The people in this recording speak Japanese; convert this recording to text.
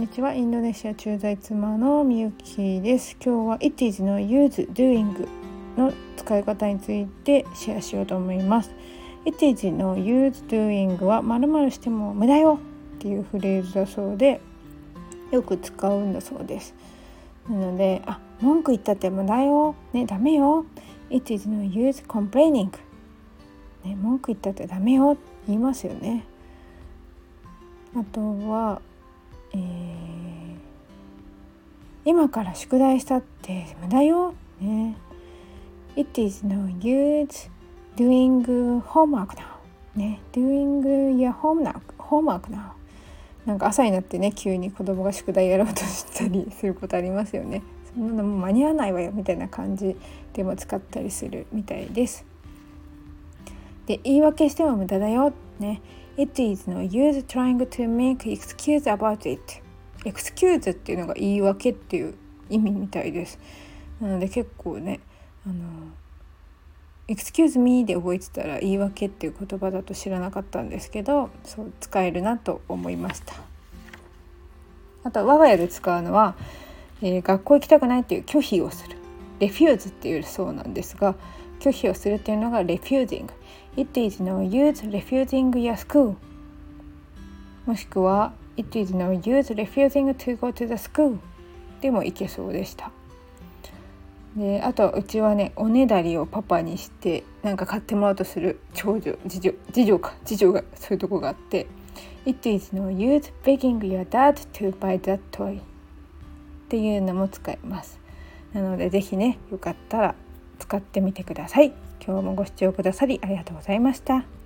こんにちは。インドネシア駐在妻のみゆきです。今日は It is の use doing の使い方についてシェアしようと思います。It is の use doing はまるまるしても無駄よっていうフレーズだそうでよく使うんだそうです。なのであ文句言ったって無駄よ。ねダメよ。It is の use complaining ね文句言ったってダメよ。言いますよね。あとは、今から宿題したって無駄よ。ね。It is no use doing homework now. ね。doing your homework, now. なんか朝になってね急に子供が宿題やろうとしたりすることありますよね。そんなのもう間に合わないわよみたいな感じでも使ったりするみたいです。で言い訳しても無駄だよ。ね。It is no use trying to make excuse about it. Excuse っていうのが言い訳っていう意味みたいです。なので結構ね、あの excuse me で覚えてたら言い訳っていう言葉だと知らなかったんですけど、そう使えるなと思いました。あと我が家で使うのは、えー、学校行きたくないっていう拒否をする。レフューズっていうそうなんですが、拒否をするっていうのが refusing It is no use refusing your school もしくは It is no use refusing to go to the school でもいけそうでしたであとうちはねおねだりをパパにしてなんか買ってもらおうとする長女次女次女か次女がそういうとこがあって It is no use begging your dad to buy that toy っていうのも使いますなので是非ねよかったら使ってみてください。今日もご視聴くださりありがとうございました。